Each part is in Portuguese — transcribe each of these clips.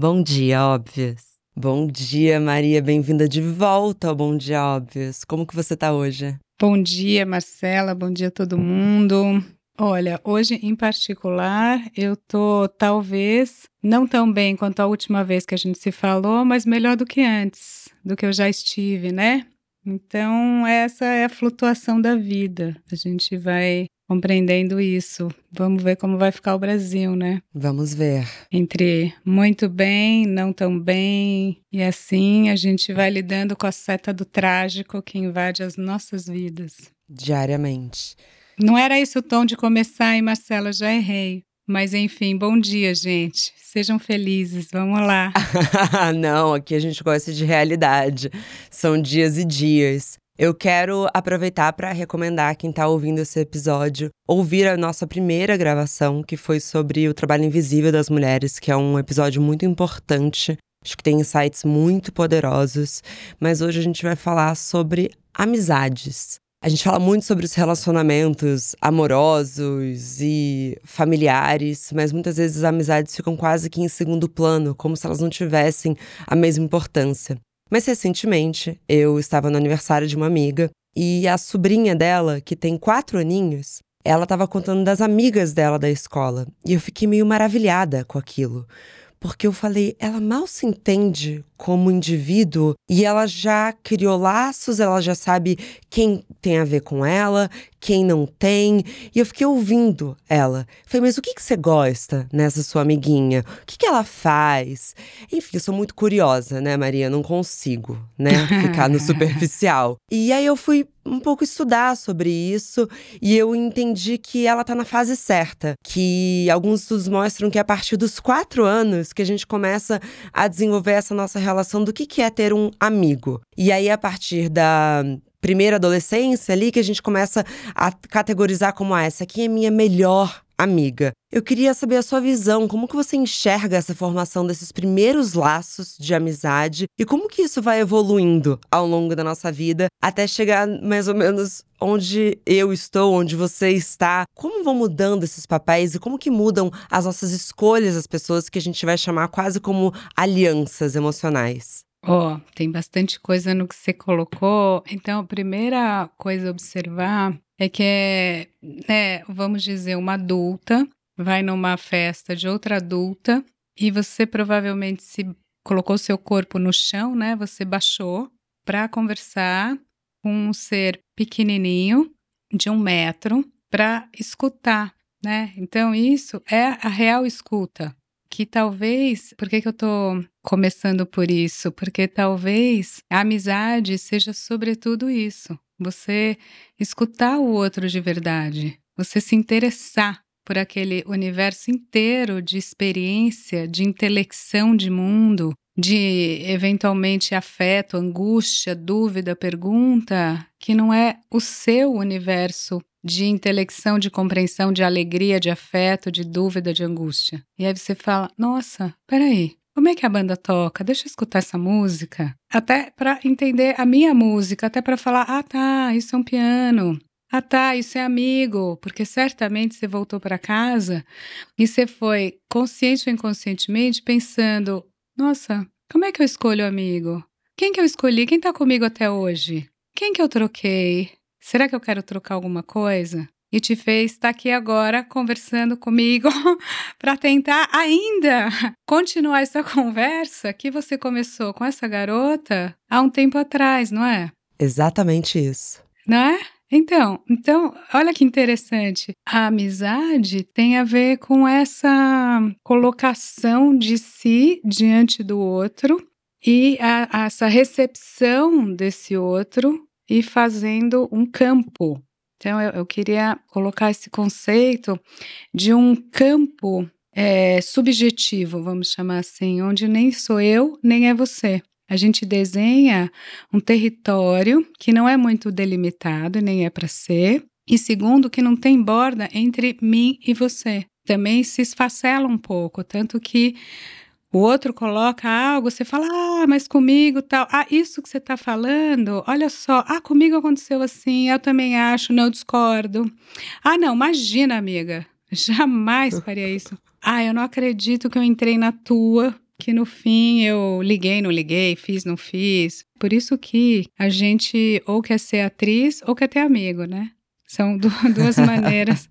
Bom dia, óbvias. Bom dia, Maria, bem-vinda de volta ao Bom Dia Óbvios. Como que você tá hoje? Bom dia, Marcela, bom dia todo mundo. Olha, hoje em particular, eu tô talvez não tão bem quanto a última vez que a gente se falou, mas melhor do que antes, do que eu já estive, né? Então, essa é a flutuação da vida. A gente vai compreendendo isso. Vamos ver como vai ficar o Brasil, né? Vamos ver. Entre muito bem, não tão bem, e assim a gente vai lidando com a seta do trágico que invade as nossas vidas. Diariamente. Não era esse o tom de começar, hein, Marcela? Já errei. Mas enfim, bom dia, gente. Sejam felizes, vamos lá. Não, aqui a gente gosta de realidade. São dias e dias. Eu quero aproveitar para recomendar quem está ouvindo esse episódio ouvir a nossa primeira gravação, que foi sobre o trabalho invisível das mulheres, que é um episódio muito importante. Acho que tem insights muito poderosos, mas hoje a gente vai falar sobre amizades. A gente fala muito sobre os relacionamentos amorosos e familiares, mas muitas vezes as amizades ficam quase que em segundo plano, como se elas não tivessem a mesma importância. Mas recentemente eu estava no aniversário de uma amiga e a sobrinha dela, que tem quatro aninhos, ela estava contando das amigas dela da escola. E eu fiquei meio maravilhada com aquilo porque eu falei, ela mal se entende como indivíduo e ela já criou laços, ela já sabe quem tem a ver com ela, quem não tem. E eu fiquei ouvindo ela. Falei, mas o que, que você gosta nessa sua amiguinha? O que, que ela faz? Enfim, eu sou muito curiosa, né, Maria? Não consigo, né, ficar no superficial. E aí eu fui um pouco estudar sobre isso e eu entendi que ela tá na fase certa. Que alguns estudos mostram que a partir dos quatro anos que a gente começa a desenvolver essa nossa relação do que, que é ter um amigo. E aí, a partir da primeira adolescência ali que a gente começa a categorizar como ah, essa aqui é minha melhor amiga. Eu queria saber a sua visão, como que você enxerga essa formação desses primeiros laços de amizade e como que isso vai evoluindo ao longo da nossa vida até chegar mais ou menos onde eu estou, onde você está. Como vão mudando esses papéis e como que mudam as nossas escolhas, as pessoas que a gente vai chamar quase como alianças emocionais? Ó, oh, tem bastante coisa no que você colocou. Então, a primeira coisa a observar é que é, né, vamos dizer, uma adulta vai numa festa de outra adulta e você provavelmente se colocou seu corpo no chão, né? Você baixou para conversar com um ser pequenininho de um metro para escutar, né? Então isso é a real escuta que talvez, por que, que eu tô começando por isso? Porque talvez a amizade seja sobretudo isso. Você escutar o outro de verdade, você se interessar por aquele universo inteiro de experiência, de intelecção de mundo, de eventualmente afeto, angústia, dúvida, pergunta, que não é o seu universo de intelecção, de compreensão, de alegria, de afeto, de dúvida, de angústia. E aí você fala: nossa, peraí. Como é que a banda toca? Deixa eu escutar essa música. Até para entender a minha música, até para falar: ah, tá, isso é um piano. Ah, tá, isso é amigo, porque certamente você voltou para casa e você foi consciente ou inconscientemente pensando: nossa, como é que eu escolho amigo? Quem que eu escolhi? Quem tá comigo até hoje? Quem que eu troquei? Será que eu quero trocar alguma coisa? E te fez estar aqui agora conversando comigo para tentar ainda continuar essa conversa que você começou com essa garota há um tempo atrás, não é? Exatamente isso. Não é? Então, então, olha que interessante. A amizade tem a ver com essa colocação de si diante do outro e a, a essa recepção desse outro e fazendo um campo. Então, eu, eu queria colocar esse conceito de um campo é, subjetivo, vamos chamar assim, onde nem sou eu, nem é você. A gente desenha um território que não é muito delimitado, nem é para ser, e segundo, que não tem borda entre mim e você. Também se esfacela um pouco, tanto que o outro coloca algo, você fala, ah, mas comigo tal. Ah, isso que você está falando, olha só, ah, comigo aconteceu assim, eu também acho, não discordo. Ah, não, imagina, amiga, jamais faria isso. Ah, eu não acredito que eu entrei na tua que no fim eu liguei, não liguei, fiz, não fiz. Por isso que a gente ou quer ser atriz ou quer ter amigo, né? São duas maneiras.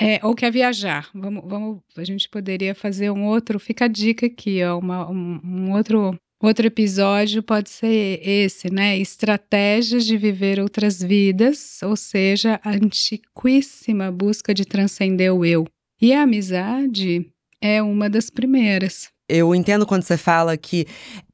É, ou quer viajar. Vamos, vamos, a gente poderia fazer um outro. Fica a dica aqui, ó, uma, um, um outro Outro episódio pode ser esse, né? Estratégias de viver outras vidas, ou seja, a antiquíssima busca de transcender o eu. E a amizade é uma das primeiras. Eu entendo quando você fala que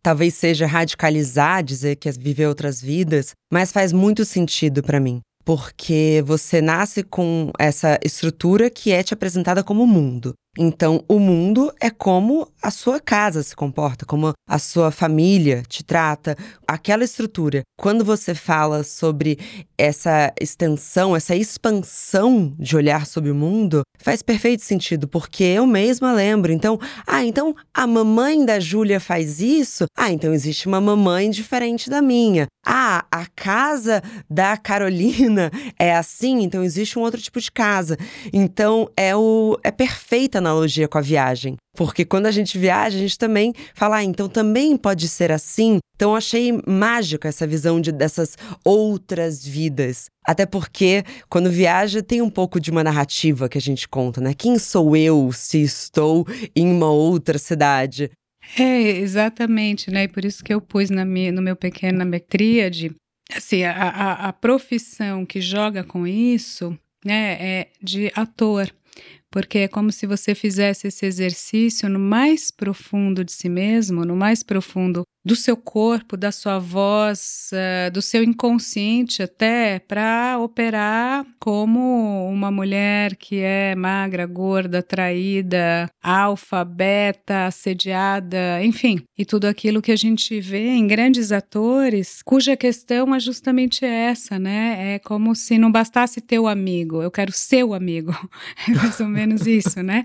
talvez seja radicalizar dizer que é viver outras vidas, mas faz muito sentido para mim porque você nasce com essa estrutura que é te apresentada como mundo. Então, o mundo é como a sua casa se comporta, como a sua família te trata, aquela estrutura. Quando você fala sobre essa extensão, essa expansão de olhar sobre o mundo, faz perfeito sentido, porque eu mesma lembro. Então, ah, então a mamãe da Júlia faz isso? Ah, então existe uma mamãe diferente da minha. Ah, a casa da Carolina é assim, então existe um outro tipo de casa. Então, é o é perfeita analogia com a viagem. Porque quando a gente viaja, a gente também fala, ah, então também pode ser assim. Então achei mágica essa visão de, dessas outras vidas. Até porque quando viaja tem um pouco de uma narrativa que a gente conta, né? Quem sou eu se estou em uma outra cidade? É, exatamente, né? E por isso que eu pus na minha, no meu pequeno, na minha tríade, assim, a, a, a profissão que joga com isso, né, é de ator porque é como se você fizesse esse exercício no mais profundo de si mesmo, no mais profundo do seu corpo, da sua voz, uh, do seu inconsciente até, para operar como uma mulher que é magra, gorda, traída, alfa, beta, assediada, enfim, e tudo aquilo que a gente vê em grandes atores, cuja questão é justamente essa, né? É como se não bastasse ter o amigo, eu quero ser o amigo, é mais ou menos isso, né?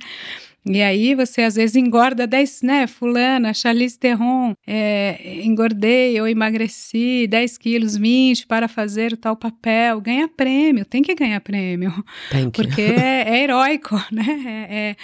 E aí você às vezes engorda 10, né? Fulana, Charlize Theron, é, engordei ou emagreci 10 quilos, 20 para fazer o tal papel. Ganha prêmio, tem que ganhar prêmio. Tem que. Porque é, é heróico, né? É,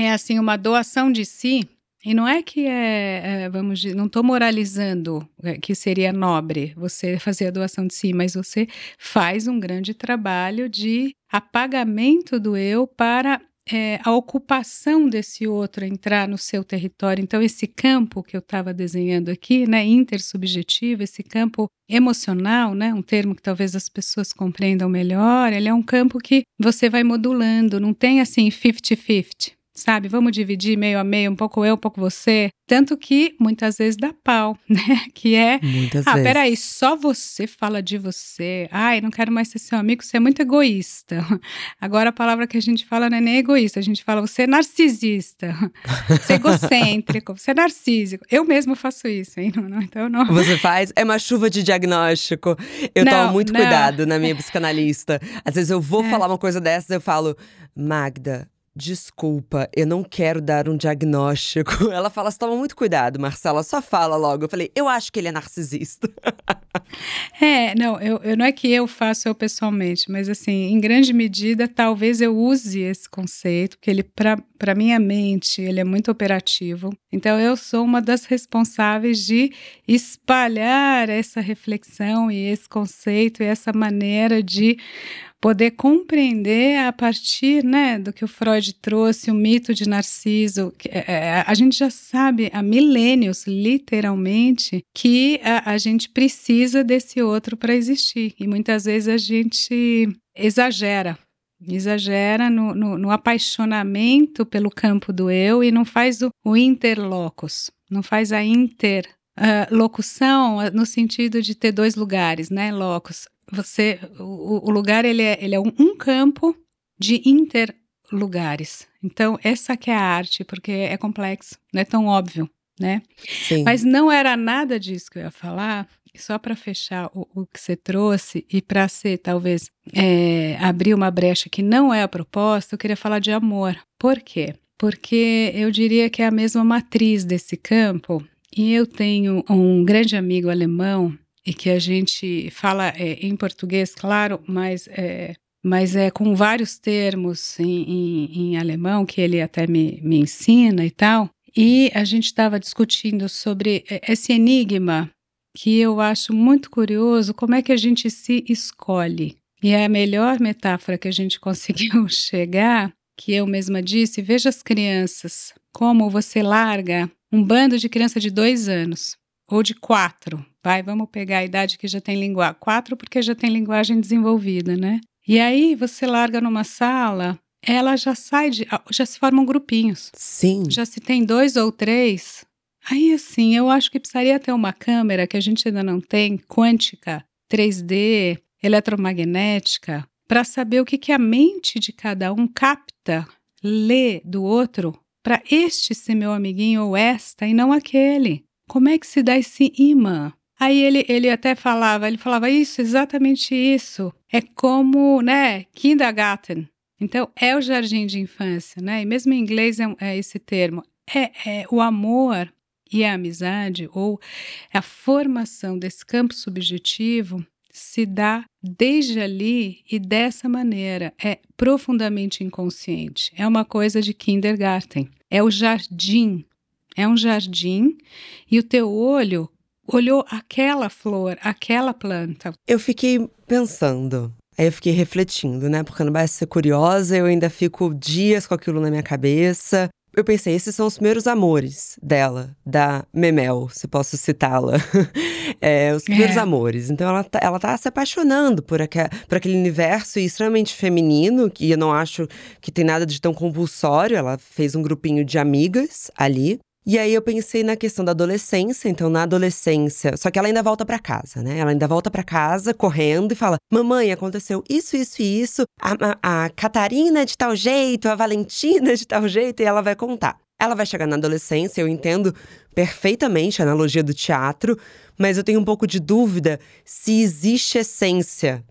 é, é, assim, uma doação de si. E não é que é, é vamos dizer, não estou moralizando é, que seria nobre você fazer a doação de si, mas você faz um grande trabalho de apagamento do eu para é, a ocupação desse outro entrar no seu território. Então, esse campo que eu estava desenhando aqui, né, intersubjetivo, esse campo emocional, né, um termo que talvez as pessoas compreendam melhor, ele é um campo que você vai modulando, não tem assim 50-50 sabe? Vamos dividir meio a meio, um pouco eu, um pouco você. Tanto que muitas vezes dá pau, né? Que é. Muitas ah, vezes. peraí, só você fala de você. Ai, não quero mais ser seu amigo, você é muito egoísta. Agora a palavra que a gente fala não é nem egoísta, a gente fala você é narcisista, você é egocêntrico, você é narcísico. Eu mesmo faço isso, hein? Não, não, então não. Você faz? É uma chuva de diagnóstico. Eu não, tomo muito não. cuidado na minha psicanalista. Às vezes eu vou é. falar uma coisa dessas, eu falo, Magda, Desculpa, eu não quero dar um diagnóstico. Ela fala: você toma muito cuidado, Marcela, só fala logo. Eu falei: eu acho que ele é narcisista. É, não, eu, eu, não é que eu faço eu pessoalmente, mas assim, em grande medida, talvez eu use esse conceito, porque ele, para minha mente, ele é muito operativo. Então, eu sou uma das responsáveis de espalhar essa reflexão e esse conceito e essa maneira de poder compreender a partir né, do que o Freud trouxe, o mito de Narciso. É, é, a gente já sabe há milênios, literalmente, que a, a gente precisa desse outro para existir. E muitas vezes a gente exagera exagera no, no, no, apaixonamento pelo campo do eu e não faz o, o interlocus, não faz a interlocução uh, no sentido de ter dois lugares, né, locus você o, o lugar ele é, ele é um, um campo de interlugares. Então essa que é a arte, porque é complexo, não é tão óbvio, né? Sim. Mas não era nada disso que eu ia falar. Só para fechar o, o, que você trouxe e para ser talvez é, abrir uma brecha que não é a proposta, eu queria falar de amor. Por quê? Porque eu diria que é a mesma matriz desse campo. E eu tenho um grande amigo alemão e que a gente fala é, em português, claro, mas é, mas é com vários termos em, em, em, alemão que ele até me, me ensina e tal. E a gente estava discutindo sobre esse enigma que eu acho muito curioso, como é que a gente se escolhe. E é a melhor metáfora que a gente conseguiu chegar, que eu mesma disse, veja as crianças, como você larga um bando de criança de dois anos, ou de quatro, vai, vamos pegar a idade que já tem linguagem, quatro porque já tem linguagem desenvolvida, né? E aí você larga numa sala, ela já sai de, já se formam grupinhos. Sim. Já se tem dois ou três. Aí assim, eu acho que precisaria ter uma câmera que a gente ainda não tem, quântica, 3D, eletromagnética, para saber o que, que a mente de cada um capta, lê do outro, para este ser meu amiguinho ou esta e não aquele. Como é que se dá esse imã? Aí ele, ele até falava, ele falava isso, exatamente isso. É como, né, kindergarten. Então, é o jardim de infância, né? E mesmo em inglês é, é esse termo. É, é o amor e a amizade, ou a formação desse campo subjetivo, se dá desde ali e dessa maneira. É profundamente inconsciente. É uma coisa de kindergarten. É o jardim. É um jardim e o teu olho olhou aquela flor, aquela planta. Eu fiquei pensando. Aí eu fiquei refletindo, né? Porque não basta ser curiosa, eu ainda fico dias com aquilo na minha cabeça eu pensei, esses são os primeiros amores dela, da Memel, se posso citá-la. é, os primeiros é. amores. Então ela tá, ela tá se apaixonando por, por aquele universo extremamente feminino, que eu não acho que tem nada de tão compulsório. Ela fez um grupinho de amigas ali. E aí eu pensei na questão da adolescência, então na adolescência, só que ela ainda volta para casa, né? Ela ainda volta para casa correndo e fala: "Mamãe, aconteceu isso, isso e isso. A, a, a Catarina de tal jeito, a Valentina de tal jeito", e ela vai contar. Ela vai chegar na adolescência, eu entendo perfeitamente a analogia do teatro, mas eu tenho um pouco de dúvida se existe essência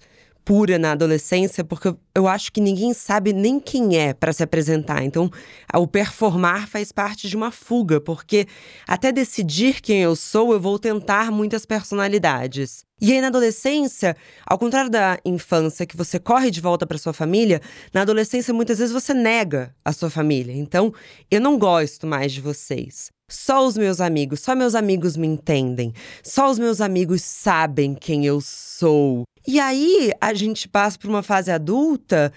pura na adolescência, porque eu acho que ninguém sabe nem quem é para se apresentar. Então, o performar faz parte de uma fuga, porque até decidir quem eu sou, eu vou tentar muitas personalidades. E aí na adolescência, ao contrário da infância que você corre de volta para sua família, na adolescência muitas vezes você nega a sua família. Então, eu não gosto mais de vocês. Só os meus amigos, só meus amigos me entendem. Só os meus amigos sabem quem eu sou. E aí a gente passa por uma fase adulta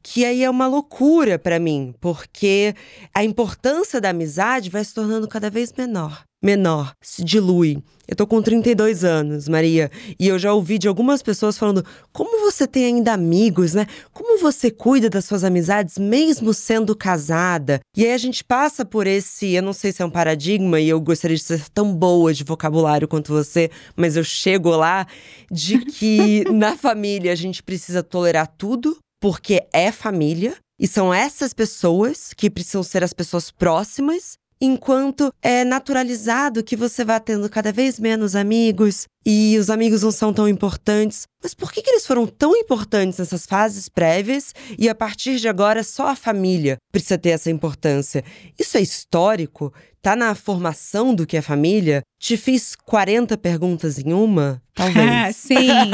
que aí é uma loucura para mim, porque a importância da amizade vai se tornando cada vez menor menor, se dilui. Eu tô com 32 anos, Maria, e eu já ouvi de algumas pessoas falando: como você tem ainda amigos, né? Como você cuida das suas amizades mesmo sendo casada? E aí a gente passa por esse, eu não sei se é um paradigma, e eu gostaria de ser tão boa de vocabulário quanto você, mas eu chego lá de que na família a gente precisa tolerar tudo, porque é família. E são essas pessoas que precisam ser as pessoas próximas enquanto é naturalizado que você vá tendo cada vez menos amigos e os amigos não são tão importantes. Mas por que, que eles foram tão importantes nessas fases prévias e a partir de agora só a família precisa ter essa importância? Isso é histórico? Tá na formação do que é família? Te fiz 40 perguntas em uma? Talvez. Sim.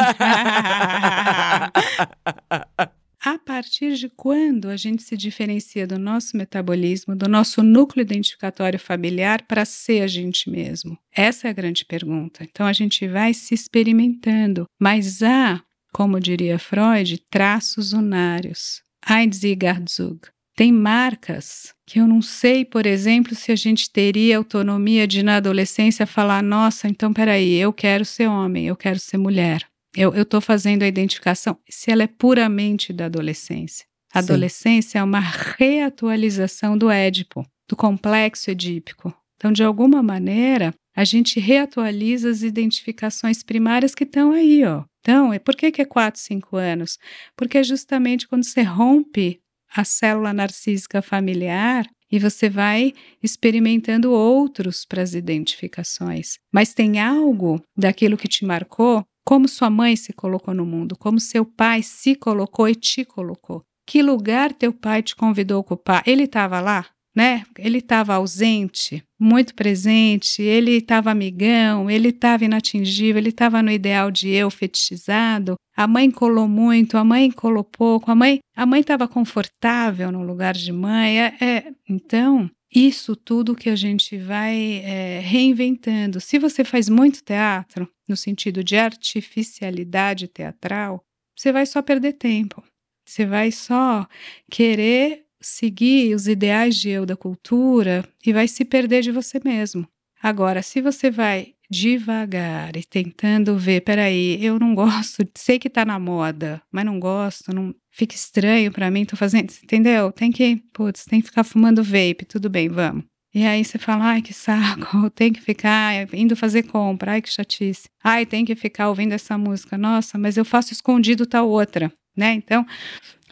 a partir de quando a gente se diferencia do nosso metabolismo, do nosso núcleo identificatório familiar para ser a gente mesmo? Essa é a grande pergunta. Então a gente vai se experimentando, mas há, como diria Freud, traços unários. Einzigardzug. Tem marcas que eu não sei, por exemplo, se a gente teria autonomia de na adolescência falar: nossa, então peraí, eu quero ser homem, eu quero ser mulher. Eu estou fazendo a identificação se ela é puramente da adolescência. A adolescência é uma reatualização do Édipo, do complexo edípico. Então, de alguma maneira, a gente reatualiza as identificações primárias que estão aí, ó. Então, por que, que é 4, 5 anos? Porque é justamente quando você rompe a célula narcísica familiar e você vai experimentando outros para as identificações. Mas tem algo daquilo que te marcou como sua mãe se colocou no mundo, como seu pai se colocou e te colocou. Que lugar teu pai te convidou a ocupar? Ele estava lá, né? Ele estava ausente, muito presente, ele estava amigão, ele estava inatingível, ele estava no ideal de eu fetichizado. A mãe colou muito, a mãe colou pouco, a mãe a mãe estava confortável no lugar de mãe. É, é, então, isso tudo que a gente vai é, reinventando. Se você faz muito teatro, no sentido de artificialidade teatral, você vai só perder tempo. Você vai só querer seguir os ideais de eu da cultura e vai se perder de você mesmo. Agora, se você vai devagar e tentando ver, peraí, eu não gosto, sei que tá na moda, mas não gosto, não fica estranho para mim, tô fazendo, entendeu? Tem que, putz, tem que ficar fumando vape, tudo bem, vamos. E aí você fala, ai que saco, tem que ficar indo fazer compra, ai que chatice. Ai, tem que ficar ouvindo essa música. Nossa, mas eu faço escondido tal outra, né? Então,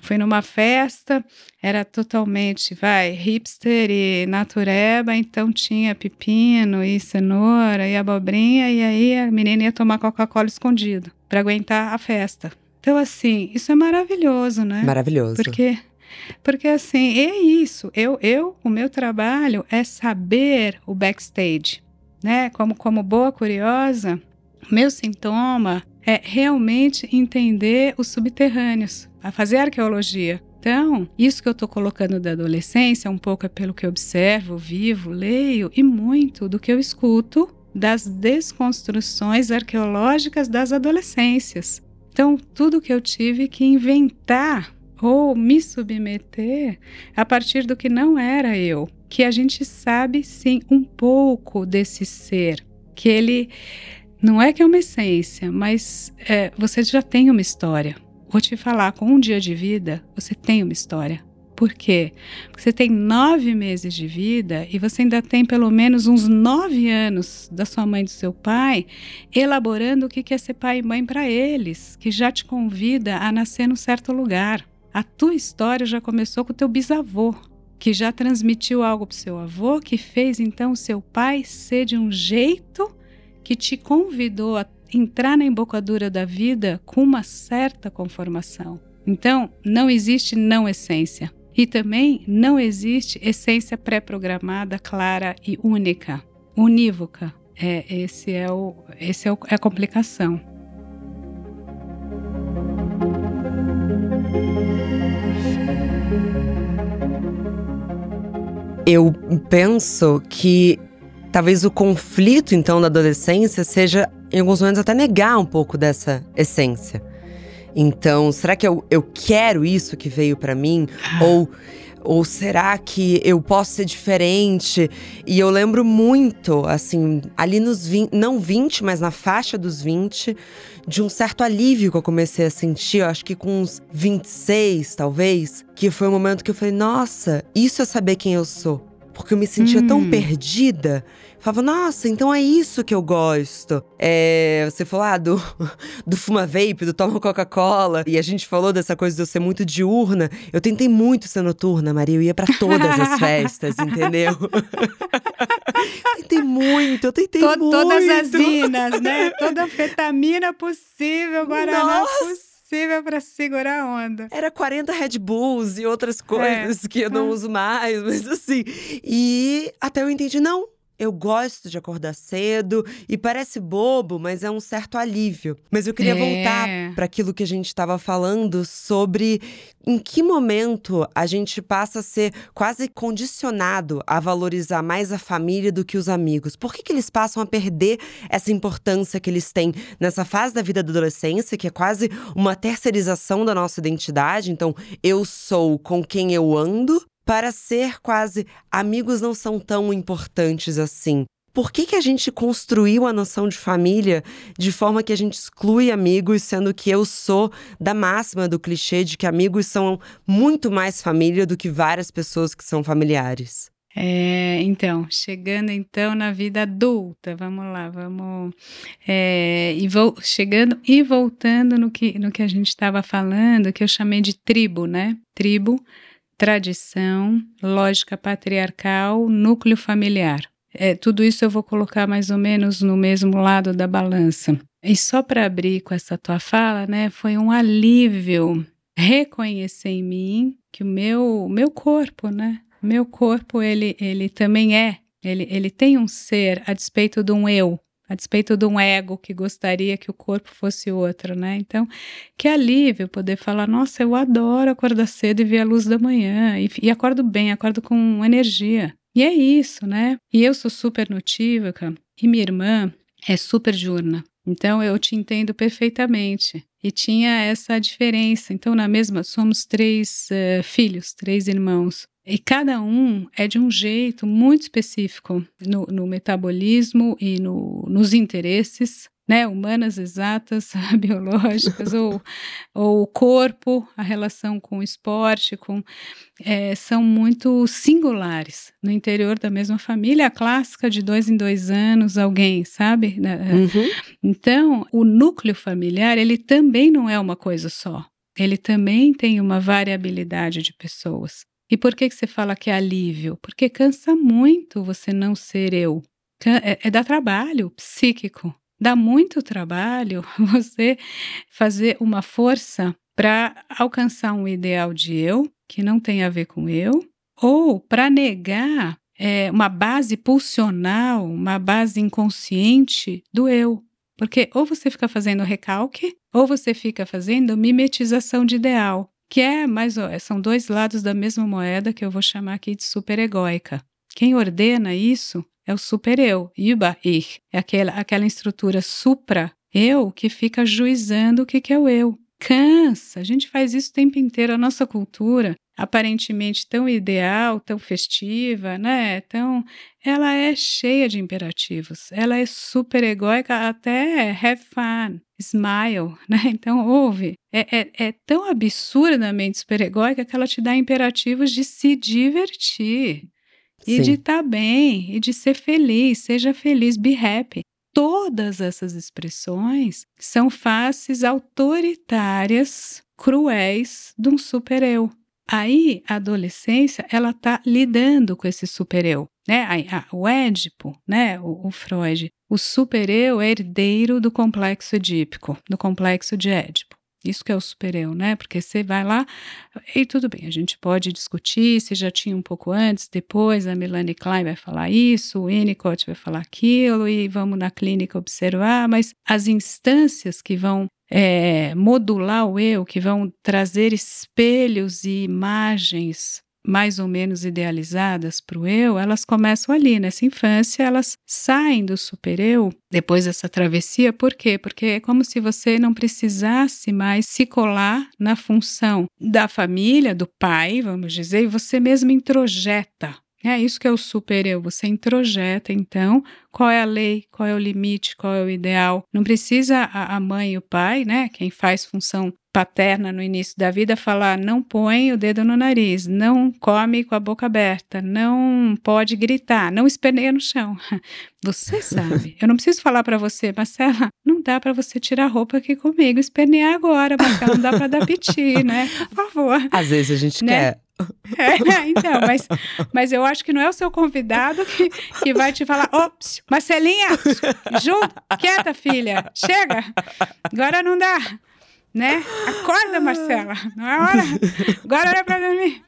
Fui numa festa, era totalmente, vai, hipster e natureba, então tinha pepino e cenoura e abobrinha, e aí a menina ia tomar Coca-Cola escondido para aguentar a festa. Então, assim, isso é maravilhoso, né? Maravilhoso. Porque porque assim, é isso. Eu, eu, o meu trabalho é saber o backstage, né? Como como boa curiosa, meu sintoma é realmente entender os subterrâneos, a fazer arqueologia. Então, isso que eu estou colocando da adolescência, um pouco é pelo que eu observo, vivo, leio e muito do que eu escuto das desconstruções arqueológicas das adolescências. Então, tudo que eu tive que inventar ou me submeter a partir do que não era eu, que a gente sabe sim um pouco desse ser, que ele não é que é uma essência, mas é, você já tem uma história. Vou te falar, com um dia de vida, você tem uma história. Por quê? Porque você tem nove meses de vida e você ainda tem pelo menos uns nove anos da sua mãe e do seu pai elaborando o que é ser pai e mãe para eles, que já te convida a nascer num certo lugar. A tua história já começou com o teu bisavô, que já transmitiu algo para o seu avô, que fez então o seu pai ser de um jeito que te convidou a entrar na embocadura da vida com uma certa conformação. Então, não existe não essência. E também não existe essência pré-programada, clara e única, unívoca. É, esse é, o, esse é, o, é a complicação. Eu penso que talvez o conflito, então, da adolescência seja, em alguns momentos, até negar um pouco dessa essência. Então, será que eu, eu quero isso que veio para mim? Ah. Ou, ou será que eu posso ser diferente? E eu lembro muito, assim, ali nos 20, não 20, mas na faixa dos 20, de um certo alívio que eu comecei a sentir, eu acho que com uns 26, talvez, que foi o um momento que eu falei: nossa, isso é saber quem eu sou. Porque eu me sentia hum. tão perdida Falava, nossa, então é isso que eu gosto. É, você falou ah, do, do fuma vape, do toma Coca-Cola. E a gente falou dessa coisa de eu ser muito diurna. Eu tentei muito ser noturna, Maria. Eu ia para todas as festas, entendeu? tentei muito, eu tentei to muito. Todas as inas, né? Toda anfetamina possível, Guaraná Nossa. Possível para segurar a onda. Era 40 Red Bulls e outras coisas é. que eu não uso mais, mas assim. E até eu entendi, não, eu gosto de acordar cedo e parece bobo, mas é um certo alívio. Mas eu queria é. voltar para aquilo que a gente estava falando sobre em que momento a gente passa a ser quase condicionado a valorizar mais a família do que os amigos. Por que, que eles passam a perder essa importância que eles têm nessa fase da vida da adolescência, que é quase uma terceirização da nossa identidade? Então, eu sou com quem eu ando para ser quase amigos não são tão importantes assim. Por que, que a gente construiu a noção de família de forma que a gente exclui amigos, sendo que eu sou da máxima do clichê de que amigos são muito mais família do que várias pessoas que são familiares? É, então, chegando então na vida adulta, vamos lá, vamos é, e vou, chegando e voltando no que, no que a gente estava falando, que eu chamei de tribo, né? Tribo tradição, lógica patriarcal, núcleo familiar. É, tudo isso eu vou colocar mais ou menos no mesmo lado da balança. E só para abrir com essa tua fala, né, foi um alívio reconhecer em mim que o meu, meu corpo, né, meu corpo ele, ele também é, ele, ele tem um ser a despeito de um eu, a despeito de um ego que gostaria que o corpo fosse outro, né? Então, que alívio poder falar: nossa, eu adoro acordar cedo e ver a luz da manhã, e, e acordo bem, acordo com energia. E é isso, né? E eu sou super notívaca e minha irmã é super diurna. Então eu te entendo perfeitamente. E tinha essa diferença. Então, na mesma, somos três uh, filhos, três irmãos. E cada um é de um jeito muito específico no, no metabolismo e no, nos interesses né, humanas exatas, biológicas, ou, ou o corpo, a relação com o esporte, com, é, são muito singulares. No interior da mesma família, a clássica de dois em dois anos, alguém, sabe? É. Uhum. Então, o núcleo familiar, ele também não é uma coisa só. Ele também tem uma variabilidade de pessoas. E por que, que você fala que é alívio? Porque cansa muito você não ser eu. É, é dar trabalho psíquico, Dá muito trabalho você fazer uma força para alcançar um ideal de eu que não tem a ver com eu, ou para negar é, uma base pulsional, uma base inconsciente do eu. Porque ou você fica fazendo recalque, ou você fica fazendo mimetização de ideal, que é mais são dois lados da mesma moeda que eu vou chamar aqui de superegóica. Quem ordena isso é o super-eu, Über-Ich, é aquela, aquela estrutura supra-eu que fica juizando o que, que é o eu. Cansa, a gente faz isso o tempo inteiro, a nossa cultura, aparentemente tão ideal, tão festiva, né? Tão, ela é cheia de imperativos, ela é super egóica até have fun, smile, né? Então, ouve, é, é, é tão absurdamente super egóica que ela te dá imperativos de se divertir e Sim. de estar tá bem, e de ser feliz, seja feliz, be happy. Todas essas expressões são faces autoritárias, cruéis de um super-eu. Aí, a adolescência, ela está lidando com esse super-eu. Né? O Édipo, né? o, o Freud, o super-eu é herdeiro do complexo edípico, do complexo de Édipo. Isso que é o super-eu, né? Porque você vai lá e tudo bem, a gente pode discutir se já tinha um pouco antes, depois, a Melanie Klein vai falar isso, o Winnicott vai falar aquilo, e vamos na clínica observar, mas as instâncias que vão é, modular o eu, que vão trazer espelhos e imagens mais ou menos idealizadas para o eu, elas começam ali, nessa infância, elas saem do super-eu depois dessa travessia. Por quê? Porque é como se você não precisasse mais se colar na função da família, do pai, vamos dizer, e você mesmo introjeta é isso que é o super-eu. Você introjeta, então, qual é a lei, qual é o limite, qual é o ideal. Não precisa a, mãe e o pai, né? Quem faz função paterna no início da vida falar não põe o dedo no nariz, não come com a boca aberta, não pode gritar, não esperneia no chão. Você sabe. Eu não preciso falar para você, Marcela, não dá para você tirar roupa aqui comigo, espernear agora, Marcela, não dá para dar piti, né? Por favor. Às vezes a gente né? quer. É, então, mas, mas eu acho que não é o seu convidado que, que vai te falar, ops, Marcelinha, junto, quieta, filha, chega, agora não dá né? Acorda, Marcela, não é hora, agora é hora para dormir,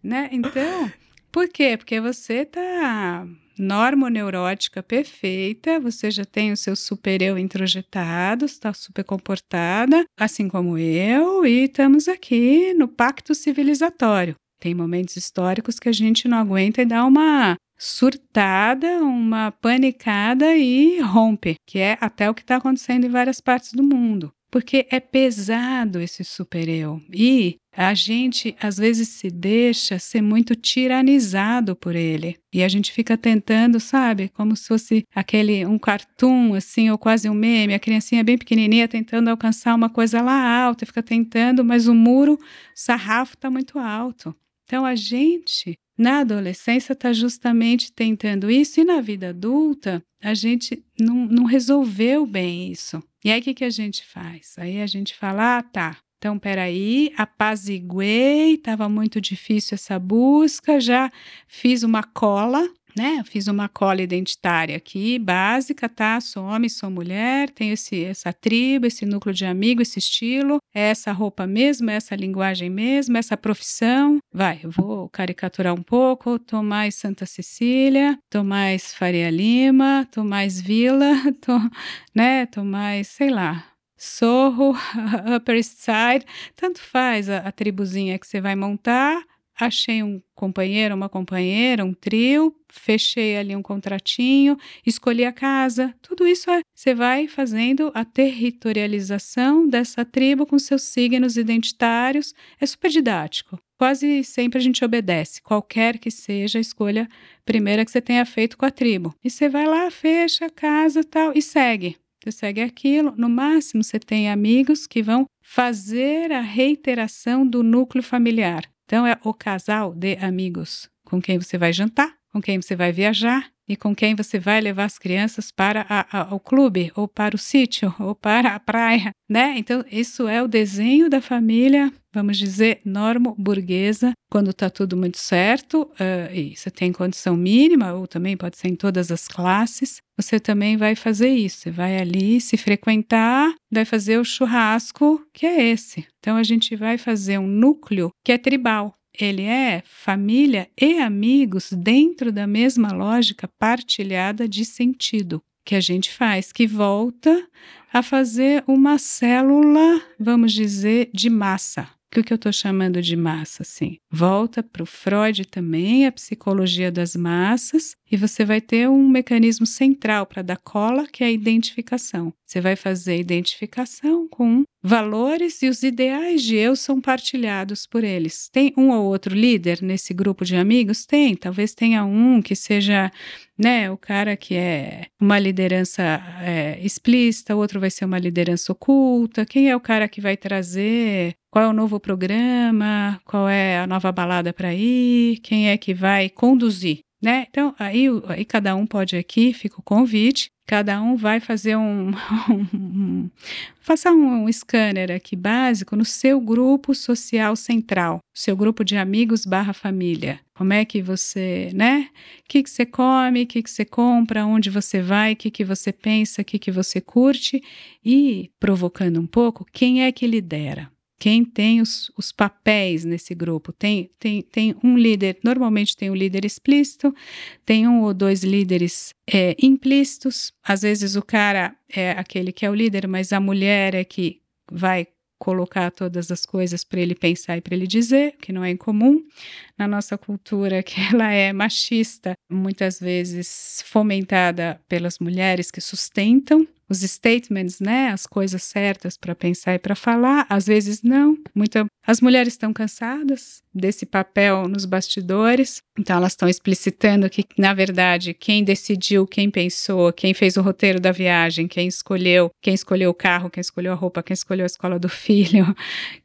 né? Então, por quê? Porque você tá normoneurótica perfeita, você já tem o seu super-eu introjetado, está super comportada, assim como eu, e estamos aqui no pacto civilizatório. Tem momentos históricos que a gente não aguenta e dá uma surtada, uma panicada e rompe, que é até o que está acontecendo em várias partes do mundo porque é pesado esse super-eu. E a gente às vezes se deixa ser muito tiranizado por ele. E a gente fica tentando, sabe, como se fosse aquele um cartoon assim, ou quase um meme, a criancinha bem pequenininha tentando alcançar uma coisa lá alta, fica tentando, mas o muro, o sarrafo está muito alto. Então a gente na adolescência está justamente tentando isso, e na vida adulta a gente não, não resolveu bem isso. E aí o que, que a gente faz? Aí a gente fala: ah, tá, então, peraí, apaziguei, estava muito difícil essa busca, já fiz uma cola, né? Fiz uma cola identitária aqui, básica, tá? Sou homem, sou mulher, tenho esse, essa tribo, esse núcleo de amigo, esse estilo, essa roupa mesmo, essa linguagem mesmo, essa profissão. Vai, eu vou caricaturar um pouco, tô mais Santa Cecília, tô mais Faria Lima, tô mais Vila, tô, né? Tô mais, sei lá, Sorro, Upper East Side, tanto faz a, a tribuzinha que você vai montar, achei um companheiro, uma companheira, um trio, fechei ali um contratinho, escolhi a casa. Tudo isso é, você vai fazendo a territorialização dessa tribo com seus signos identitários. É super didático. Quase sempre a gente obedece, qualquer que seja a escolha primeira que você tenha feito com a tribo. E você vai lá, fecha a casa tal e segue. Você segue aquilo. No máximo, você tem amigos que vão fazer a reiteração do núcleo familiar. Então, é o casal de amigos com quem você vai jantar, com quem você vai viajar e com quem você vai levar as crianças para a, a, o clube, ou para o sítio, ou para a praia, né? Então, isso é o desenho da família, vamos dizer, normo-burguesa, quando está tudo muito certo, uh, e você tem condição mínima, ou também pode ser em todas as classes, você também vai fazer isso. Você vai ali se frequentar, vai fazer o churrasco, que é esse. Então, a gente vai fazer um núcleo que é tribal ele é família e amigos dentro da mesma lógica partilhada de sentido que a gente faz, que volta a fazer uma célula, vamos dizer, de massa. O que eu estou chamando de massa, assim? Volta para o Freud também, a psicologia das massas, e você vai ter um mecanismo central para dar cola, que é a identificação. Você vai fazer identificação com valores e os ideais de eu são partilhados por eles. Tem um ou outro líder nesse grupo de amigos? Tem, talvez tenha um que seja né, o cara que é uma liderança é, explícita, o outro vai ser uma liderança oculta. Quem é o cara que vai trazer qual é o novo programa, qual é a nova balada para ir, quem é que vai conduzir, né? Então, aí, aí cada um pode aqui, fica o convite, cada um vai fazer um, um faça um, um scanner aqui básico no seu grupo social central, seu grupo de amigos barra família. Como é que você, né? O que, que você come, o que, que você compra, onde você vai, o que, que você pensa, o que, que você curte e, provocando um pouco, quem é que lidera? Quem tem os, os, papéis nesse grupo. Tem, tem, tem um líder, normalmente tem um líder explícito, tem um ou dois líderes é, implícitos. Às vezes o cara é aquele que é o líder, mas a mulher é que vai colocar todas as coisas para ele pensar e para ele dizer, que não é incomum na nossa cultura, que ela é machista, muitas vezes fomentada pelas mulheres que sustentam os statements, né, as coisas certas para pensar e para falar, às vezes não. Muita, as mulheres estão cansadas desse papel nos bastidores, então elas estão explicitando que, na verdade, quem decidiu, quem pensou, quem fez o roteiro da viagem, quem escolheu, quem escolheu o carro, quem escolheu a roupa, quem escolheu a escola do filho,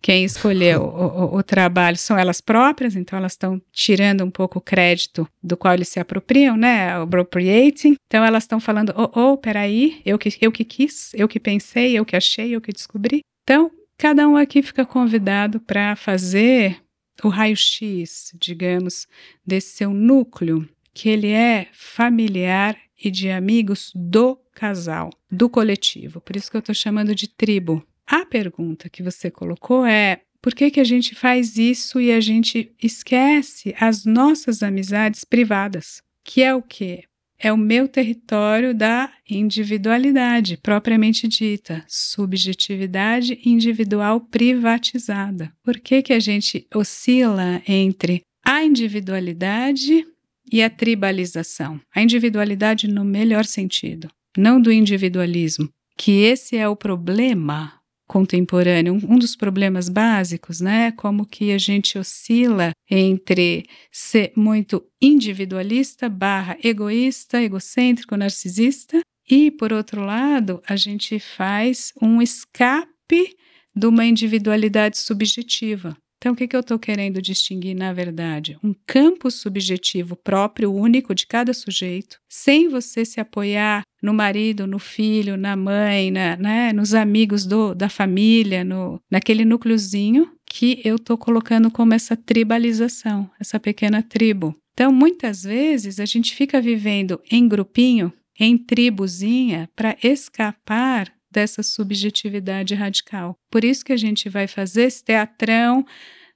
quem escolheu o, o, o trabalho, são elas próprias, então elas estão tirando um pouco o crédito do qual eles se apropriam, né, appropriating. Então elas estão falando, oh, oh, peraí, eu que eu que quis, eu que pensei, eu que achei, eu que descobri. Então, cada um aqui fica convidado para fazer o raio-x, digamos, desse seu núcleo, que ele é familiar e de amigos do casal, do coletivo. Por isso que eu estou chamando de tribo. A pergunta que você colocou é: por que, que a gente faz isso e a gente esquece as nossas amizades privadas? Que é o quê? É o meu território da individualidade propriamente dita, subjetividade individual privatizada. Por que, que a gente oscila entre a individualidade e a tribalização? A individualidade no melhor sentido, não do individualismo, que esse é o problema contemporâneo, um, dos problemas básicos, né? Como que a gente oscila entre ser muito individualista barra egoísta, egocêntrico, narcisista, e por outro lado, a gente faz um escape de uma individualidade subjetiva. Então, o que, que eu estou querendo distinguir, na verdade? Um campo subjetivo próprio, único de cada sujeito, sem você se apoiar no marido, no filho, na mãe, na, né, nos amigos do, da família, no, naquele núcleozinho que eu estou colocando como essa tribalização, essa pequena tribo. Então, muitas vezes, a gente fica vivendo em grupinho, em tribuzinha, para escapar dessa subjetividade radical. Por isso que a gente vai fazer esse teatrão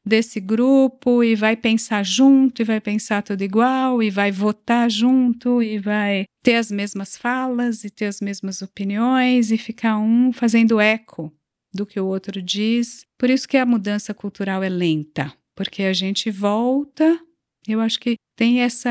desse grupo e vai pensar junto e vai pensar tudo igual e vai votar junto e vai ter as mesmas falas e ter as mesmas opiniões e ficar um fazendo eco do que o outro diz. Por isso que a mudança cultural é lenta. porque a gente volta. Eu acho que tem essa.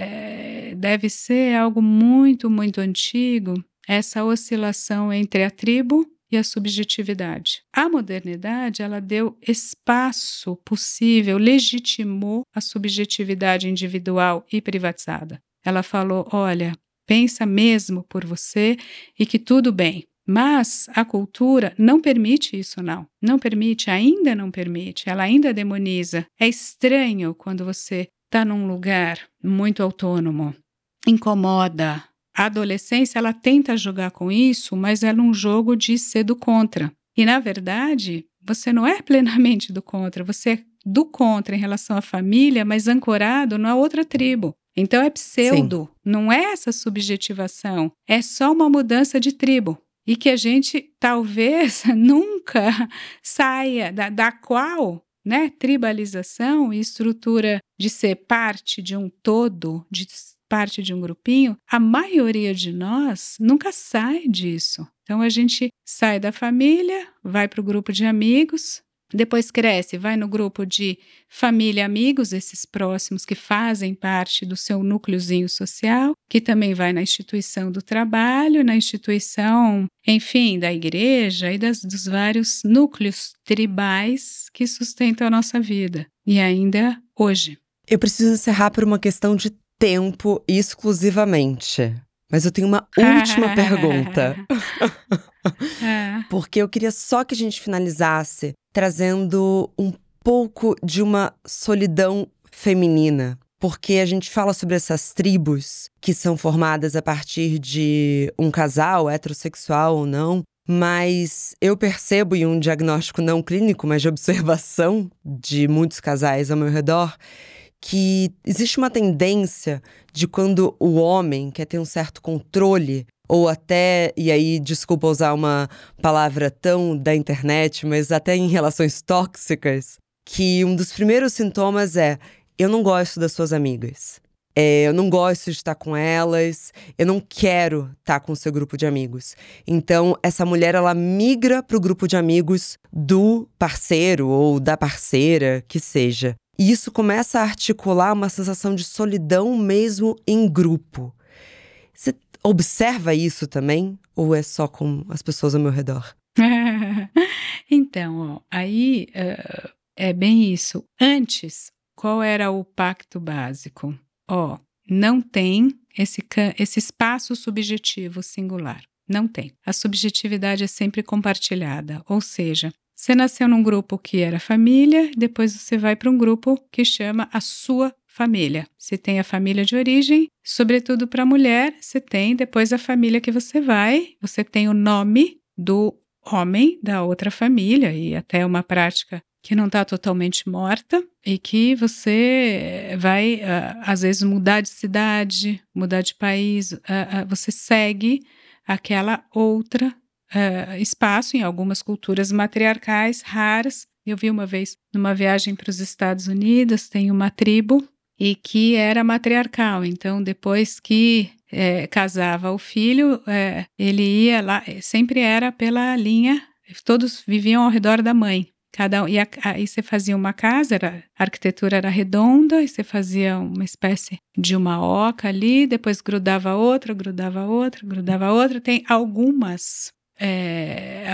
É, deve ser algo muito, muito antigo, essa oscilação entre a tribo e a subjetividade. A modernidade, ela deu espaço possível, legitimou a subjetividade individual e privatizada. Ela falou: olha, pensa mesmo por você e que tudo bem. Mas a cultura não permite isso, não. Não permite, ainda não permite, ela ainda demoniza. É estranho quando você está num lugar muito autônomo, incomoda, a adolescência ela tenta jogar com isso, mas é um jogo de ser do contra. E na verdade, você não é plenamente do contra, você é do contra em relação à família, mas ancorado na outra tribo. Então é pseudo, Sim. não é essa subjetivação, é só uma mudança de tribo. E que a gente talvez nunca saia, da, da qual né, tribalização e estrutura de ser parte de um todo, de parte de um grupinho, a maioria de nós nunca sai disso. Então a gente sai da família, vai para o grupo de amigos, depois cresce, vai no grupo de família, amigos, esses próximos que fazem parte do seu núcleozinho social, que também vai na instituição do trabalho, na instituição, enfim, da igreja e das, dos vários núcleos tribais que sustentam a nossa vida. E ainda hoje. Eu preciso encerrar por uma questão de tempo exclusivamente. Mas eu tenho uma última pergunta. É. Porque eu queria só que a gente finalizasse trazendo um pouco de uma solidão feminina. Porque a gente fala sobre essas tribos que são formadas a partir de um casal, heterossexual ou não, mas eu percebo em um diagnóstico não clínico, mas de observação de muitos casais ao meu redor, que existe uma tendência de quando o homem quer ter um certo controle, ou até, e aí desculpa usar uma palavra tão da internet, mas até em relações tóxicas, que um dos primeiros sintomas é: eu não gosto das suas amigas. É, eu não gosto de estar com elas, eu não quero estar com o seu grupo de amigos. Então, essa mulher, ela migra para o grupo de amigos do parceiro ou da parceira, que seja. E isso começa a articular uma sensação de solidão mesmo em grupo. Você observa isso também? Ou é só com as pessoas ao meu redor? então, ó, aí uh, é bem isso. Antes, qual era o pacto básico? Ó, não tem esse, esse espaço subjetivo singular. Não tem. A subjetividade é sempre compartilhada, ou seja, você nasceu num grupo que era família, depois você vai para um grupo que chama a sua família. Você tem a família de origem, sobretudo para mulher, você tem depois a família que você vai, você tem o nome do homem da outra família e até uma prática que não está totalmente morta e que você vai ah, às vezes mudar de cidade, mudar de país, ah, ah, você segue aquela outra uh, espaço em algumas culturas matriarcais raras. Eu vi uma vez numa viagem para os Estados Unidos, tem uma tribo e que era matriarcal. Então, depois que é, casava o filho, é, ele ia lá, sempre era pela linha, todos viviam ao redor da mãe. Cada um, e aí você fazia uma casa, era, a arquitetura era redonda, e você fazia uma espécie de uma oca ali, depois grudava outra, grudava outra, grudava outra. Tem algumas é,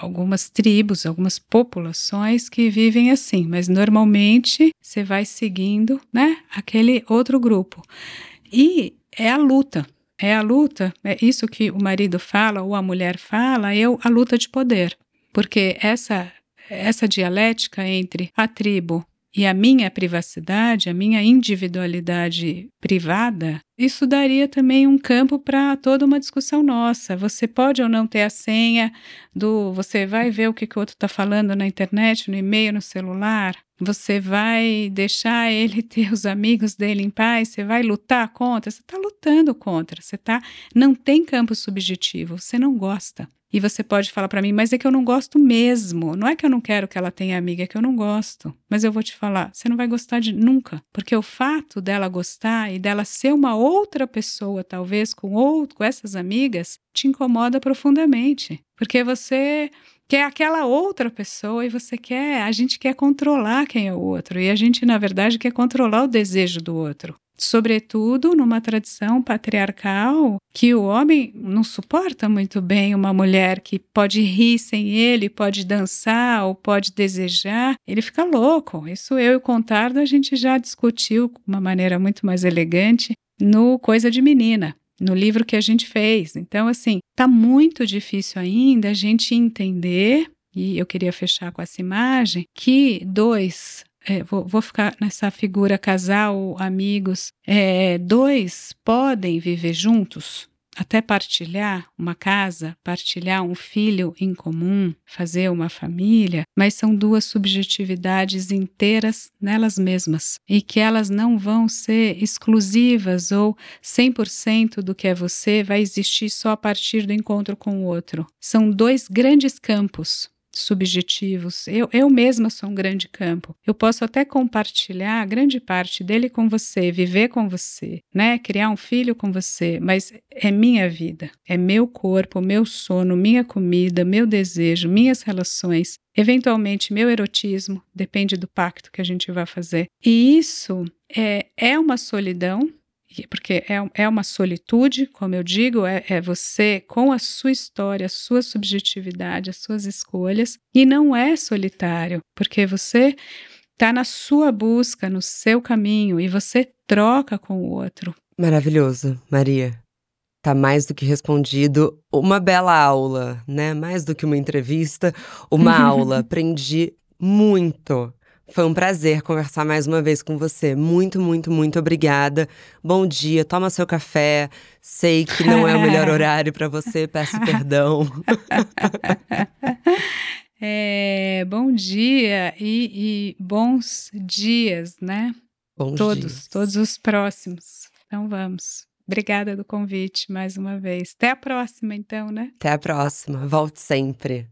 algumas tribos, algumas populações que vivem assim, mas normalmente você vai seguindo, né, aquele outro grupo. E é a luta, é a luta, é isso que o marido fala ou a mulher fala, é a luta de poder, porque essa essa dialética entre a tribo e a minha privacidade, a minha individualidade privada, isso daria também um campo para toda uma discussão nossa. Você pode ou não ter a senha do. Você vai ver o que, que o outro está falando na internet, no e-mail, no celular. Você vai deixar ele ter os amigos dele em paz? Você vai lutar contra? Você está lutando contra. Você tá. Não tem campo subjetivo. Você não gosta. E você pode falar para mim, mas é que eu não gosto mesmo. Não é que eu não quero que ela tenha amiga, é que eu não gosto. Mas eu vou te falar, você não vai gostar de nunca, porque o fato dela gostar e dela ser uma outra pessoa, talvez com outro, com essas amigas, te incomoda profundamente, porque você quer aquela outra pessoa e você quer, a gente quer controlar quem é o outro e a gente na verdade quer controlar o desejo do outro. Sobretudo numa tradição patriarcal que o homem não suporta muito bem uma mulher que pode rir sem ele, pode dançar ou pode desejar, ele fica louco. Isso eu e o Contardo a gente já discutiu de uma maneira muito mais elegante no Coisa de Menina no livro que a gente fez. Então, assim, tá muito difícil ainda a gente entender, e eu queria fechar com essa imagem, que dois. É, vou, vou, ficar nessa figura casal, amigos. É, dois podem viver juntos, até partilhar uma casa, partilhar um filho em comum, fazer uma família, mas são duas subjetividades inteiras nelas mesmas e que elas não vão ser exclusivas ou 100% do que é você vai existir só a partir do encontro com o outro. São dois grandes campos subjetivos. Eu, eu mesma sou um grande campo. Eu posso até compartilhar grande parte dele com você, viver com você, né? Criar um filho com você, mas é minha vida, é meu corpo, meu sono, minha comida, meu desejo, minhas relações, eventualmente meu erotismo, depende do pacto que a gente vai fazer. E isso é, é uma solidão porque é, é uma solitude, como eu digo, é, é você com a sua história, a sua subjetividade, as suas escolhas, e não é solitário, porque você está na sua busca, no seu caminho, e você troca com o outro. Maravilhoso, Maria. Tá mais do que respondido. Uma bela aula, né? Mais do que uma entrevista, uma aula. Aprendi muito. Foi um prazer conversar mais uma vez com você. Muito, muito, muito obrigada. Bom dia, toma seu café. Sei que não é o melhor horário para você, peço perdão. É, bom dia e, e, bons dias, né? Bons todos, dias. todos os próximos. Então vamos. Obrigada do convite mais uma vez. Até a próxima, então, né? Até a próxima. Volte sempre.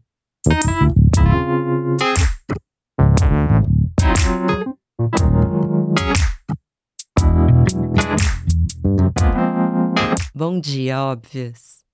Bom dia, óbvias.